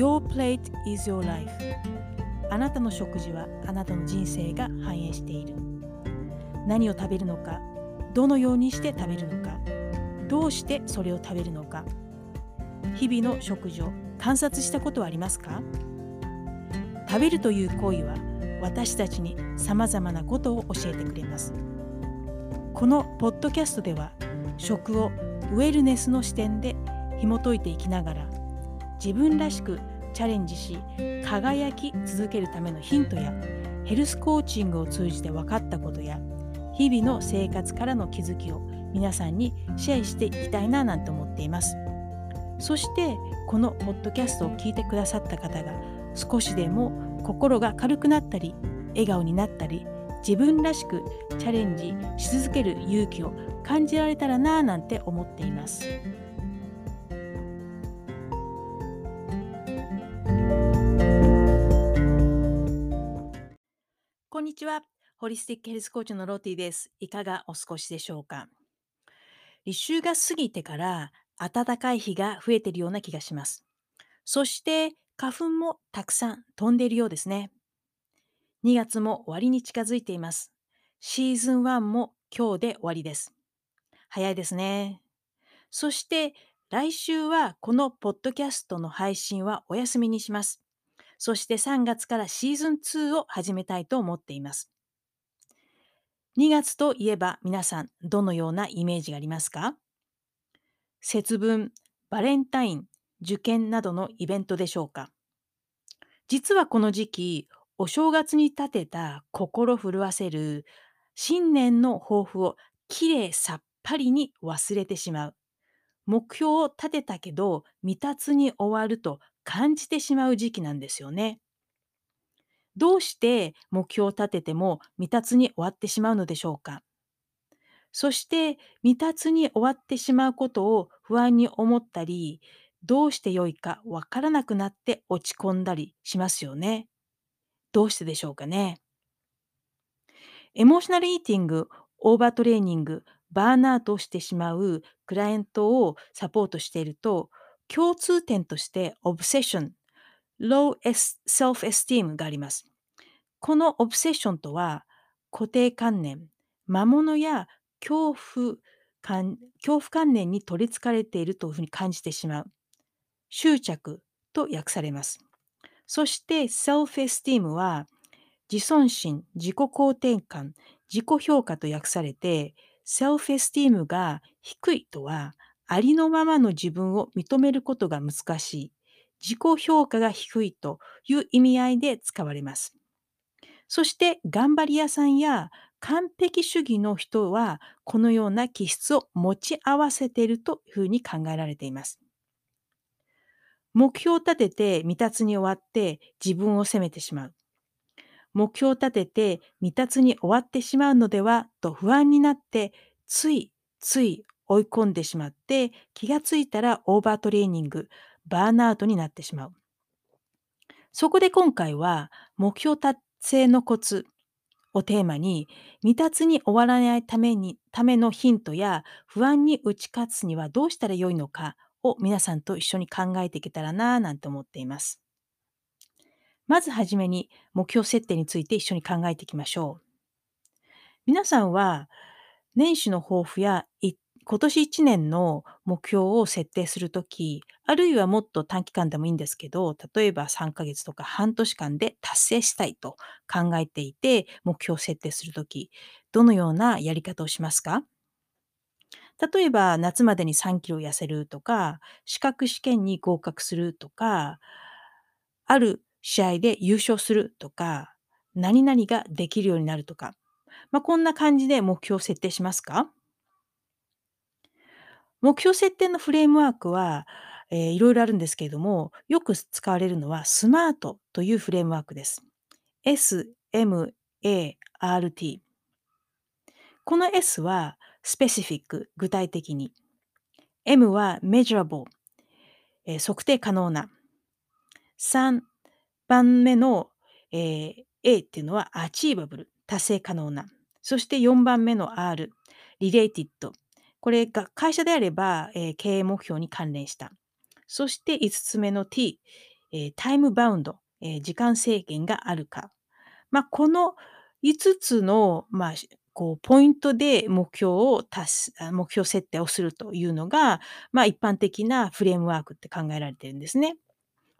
Your plate is your life. あなたの食事はあなたの人生が反映している。何を食べるのかどのようにして食べるのかどうしてそれを食べるのか。日々の食事を観察したことはありますか？食べるという行為は私たちにさまざまなことを教えてくれます。このポッドキャストでは食をウェルネスの視点で紐解いていきながら自分らしくチャレンジし輝き続けるためのヒントやヘルスコーチングを通じて分かったことや日々の生活からの気づきを皆さんにシェアしていきたいななんて思っていますそしてこのポッドキャストを聞いてくださった方が少しでも心が軽くなったり笑顔になったり自分らしくチャレンジし続ける勇気を感じられたらなぁなんて思っています。にちは。ホリスティックヘルスコーチのローティです。いかがお過ごしでしょうか？立秋が過ぎてから暖かい日が増えているような気がします。そして花粉もたくさん飛んでいるようですね。2月も終わりに近づいています。シーズン1も今日で終わりです。早いですね。そして来週はこのポッドキャストの配信はお休みにします。そして3月からシーズン2を始めたいと思っています。2月といえば皆さんどのようなイメージがありますか？節分、バレンタイン、受験などのイベントでしょうか？実はこの時期、お正月に立てた心震わせる新年の抱負をきれいさっぱりに忘れてしまう。目標を立てたけど未達に終わると感じてしまう時期なんですよね。どうして目標を立てても未達に終わってしまうのでしょうか？そして未達に終わってしまうことを不安に思ったり、どうして良いかわからなくなって落ち込んだりしますよね。どうしてでしょうかね？エモーショナルイーティング、オーバートレーニング、バーンアウトしてしまうクライアントをサポートしていると、共通点としてオブセッション、low self-esteem があります。このオブセッションとは、固定観念、魔物や恐怖感恐怖観念に取りつかれているというふうに感じてしまう。執着と訳されます。そして self-esteem は自尊心、自己肯定感、自己評価と訳されて self-esteem が低いとはありのままの自分を認めることが難しい。自己評価が低いという意味合いで使われます。そして頑張り屋さんや完璧主義の人はこのような気質を持ち合わせているというふうに考えられています。目標を立てて未達に終わって自分を責めてしまう。目標を立てて未達に終わってしまうのではと不安になってついつい追い込んでしまって気がついたらオーバートレーニング、バーンアウトになってしまう。そこで今回は目標達成のコツをテーマに未達に終わらないためにためのヒントや不安に打ち勝つにはどうしたらよいのかを皆さんと一緒に考えていけたらなぁなんて思っています。まずはじめに目標設定について一緒に考えていきましょう。皆さんは年始の抱負や今年1年の目標を設定するとき、あるいはもっと短期間でもいいんですけど、例えば3ヶ月とか半年間で達成したいと考えていて、目標を設定するとき、どのようなやり方をしますか？例えば夏までに3キロ痩せるとか、資格試験に合格するとか、ある試合で優勝するとか、何々ができるようになるとか、まあ、こんな感じで目標設定しますか？目標設定のフレームワークは、えー、いろいろあるんですけれども、よく使われるのはスマートというフレームワークです。S, M, A, R, T。この S はスペシフィック、具体的に。M は measurable、えー、測定可能な。3番目の、えー、A っていうのは achievable、達成可能な。そして4番目の R、related、これが会社であれば、えー、経営目標に関連した。そして5つ目の T、えータイムバウンド、えー時間制限があるか。まあ、この5つの、まあ、こうポイントで目標を達すあ、目標設定をするというのが、まあ、一般的なフレームワークって考えられてるんですね。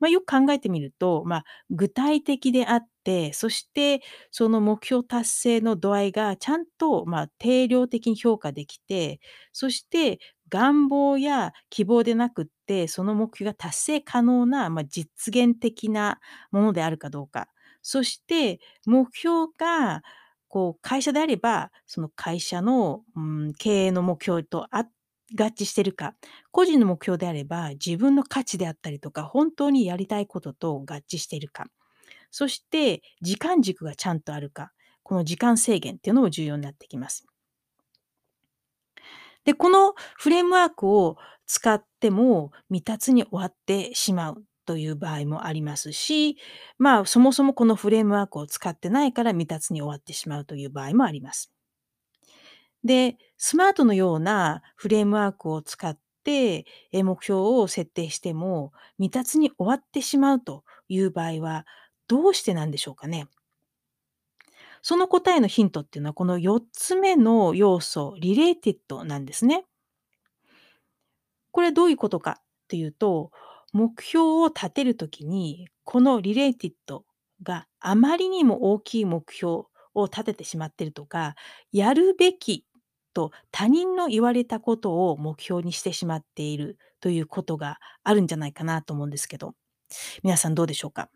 まあ、よく考えてみると、まあ、具体的であって、そしてその目標達成の度合いがちゃんと、まあ、定量的に評価できて、そして願望や希望でなくって、その目標が達成可能な、まあ、実現的なものであるかどうか。そして目標がこう会社であれば、その会社の、うん、経営の目標とあ合致してるか。個人の目標であれば、自分の価値であったりとか、本当にやりたいことと合致しているか。そして時間軸がちゃんとあるか。この時間制限っていうのも重要になってきます。で、このフレームワークを使っても未達に終わってしまうという場合もありますし、まあ、そもそもこのフレームワークを使ってないから未達に終わってしまうという場合もあります。で、スマートのようなフレームワークを使って、え、目標を設定しても、未達に終わってしまうという場合は、どうしてなんでしょうかね？その答えのヒントっていうのは、この4つ目の要素、リレーティッドなんですね。これどういうことかっていうと、目標を立てる時に、このリレーティッドがあまりにも大きい目標を立ててしまってるとか、やるべきと他人の言われたことを目標にしてしまっているということがあるんじゃないかなと思うんですけど、皆さんどうでしょうか？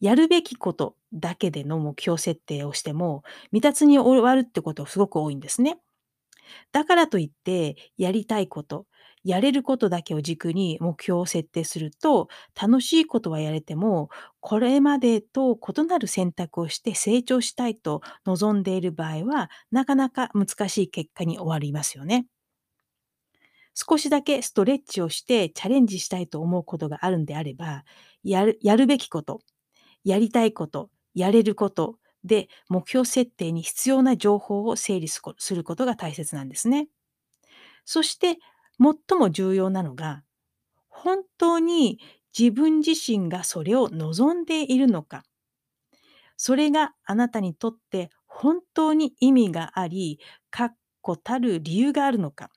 やるべきことだけでの目標設定をしても、未達に終わるってことすごく多いんですね。だからといって、やりたいこと、やれることだけを軸に目標を設定すると、楽しいことはやれても、これまでと異なる選択をして成長したいと望んでいる場合は、なかなか難しい結果に終わりますよね。少しだけストレッチをしてチャレンジしたいと思うことがあるんであれば、やるやるべきこと、やりたいこと、やれることで目標設定に必要な情報を整理すこすることが大切なんですね。そして最も重要なのが、本当に自分自身がそれを望んでいるのか。それがあなたにとって本当に意味があり、確固たる理由があるのか。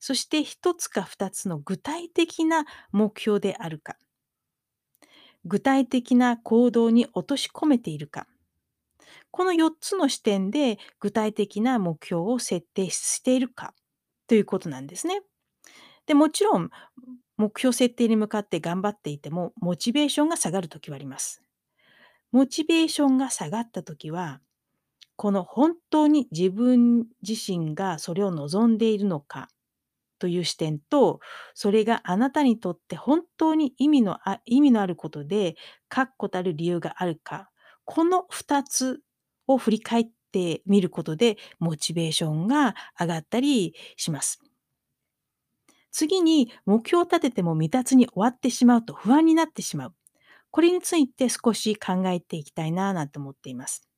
そして1つか2つの具体的な目標であるか。具体的な行動に落とし込めているか。この4つの視点で具体的な目標を設定しているかということなんですね。で、もちろん、目標設定に向かって頑張っていても、モチベーションが下がる時はあります。モチベーションが下がった時は、この本当に自分自身がそれを望んでいるのかという視点と、それがあなたにとって本当に意味のあ意味のあることで、確固たる理由があるか、この2つを振り返ってみることで、モチベーションが上がったりします。次に、目標を立てても未達に終わってしまうと不安になってしまう。これについて少し考えていきたいななんて思っています。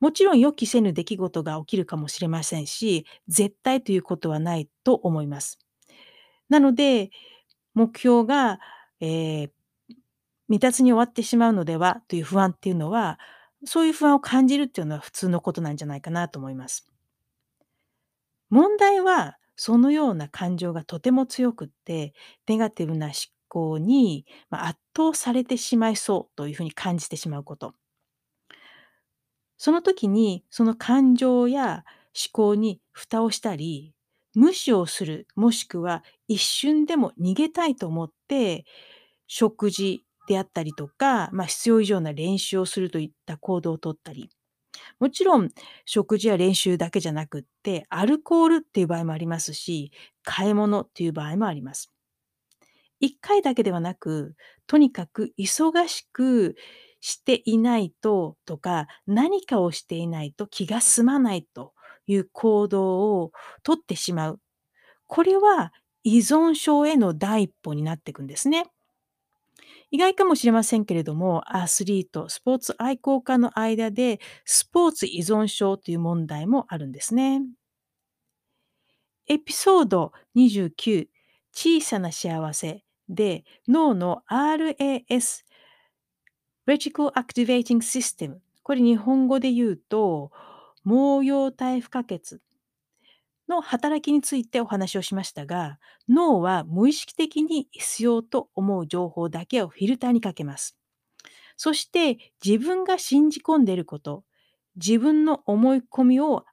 もちろん予期せぬ出来事が起きるかもしれませんし、絶対ということはないと思います。なので、目標が、ええ、未達に終わってしまうのではという不安っていうのは、そういう不安を感じるっていうのは普通のことなんじゃないかなと思います。問題は、そのような感情がとても強くって、ネガティブな思考に、ま、圧倒されてしまいそうというふうに感じてしまうこと。その時に、その感情や思考に蓋をしたり、無視をする、もしくは一瞬でも逃げたいと思って、食事であったりとか、ま、必要以上な練習をするといった行動を取ったり、もちろん食事や練習だけじゃなくって、アルコールっていう場合もありますし、買い物っていう場合もあります。1回だけではなく、とにかく忙しくしていないととか、何かをしていないと気が済まないという行動を取ってしまう。これは依存症への第一歩になっていくんですね。意外かもしれませんけれども、アスリート、スポーツ愛好家の間で、スポーツ依存症という問題もあるんですね。エピソード29、小さな幸せ、で脳の RAS Reticle Activating System これ日本語で言うと毛様体不可欠の働きについてお話をしましたが脳は無意識的に必要と思う情報だけをフィルターにかけます。そして自分が信じ込んでいること、自分の思い込みを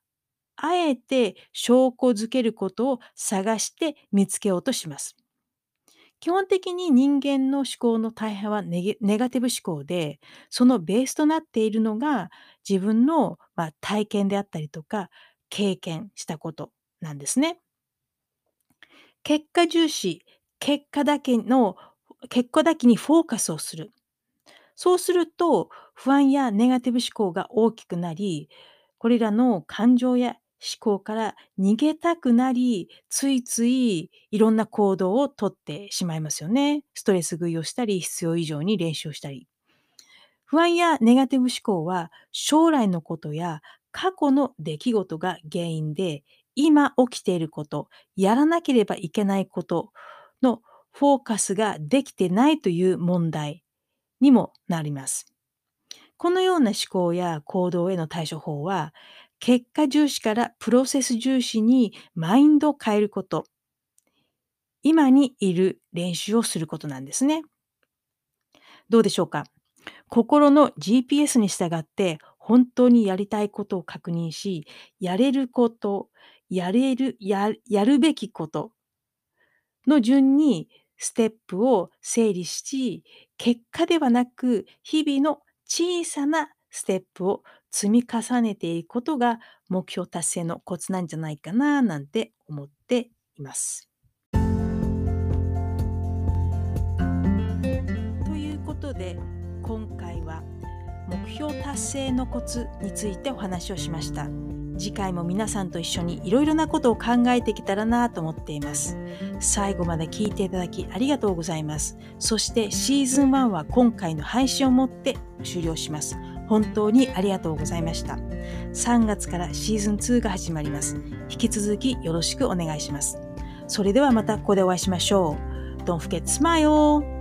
あえて証拠づけることを探して見つけようとします。基本的に人間の思考の大半はネガティブ思考で、そのベースとなっているのが自分の、まあ、体験であったりとか経験したことなんですね。結果重視、結果だけの、結果だけにフォーカスをする。そうすると不安やネガティブ思考が大きくなり、これらの感情や思考から逃げたくなり、ついついいろんな行動をとってしまいますよね。ストレス食いをしたり、必要以上に練習をしたり。不安やネガティブ思考は将来のことや過去の出来事が原因で、今起きていること、やらなければいけないことのフォーカスができてないという問題にもなります。このような思考や行動への対処法は、結果重視からプロセス重視にマインドを変えること。今にいる練習をすることなんですね。どうでしょうか？心の GPS に従って本当にやりたいことを確認し、やれること、やれる、ややるべきことの順にステップを整理し、結果ではなく日々の小さなステップを積み重ねていくことが目標達成のコツなんじゃないかななんて思っています。ということで今回は目標達成のコツについてお話をしました。次回も皆さんと一緒にいろいろなことを考えてきたらなと思っています。最後まで聞いていただきありがとうございます。そしてシーズン1は今回の配信をもって終了します。本当にありがとうございました。3月からシーズン2が始まります。引き続きよろしくお願いします。それではまたここでお会いしましょう。Don't forget smile!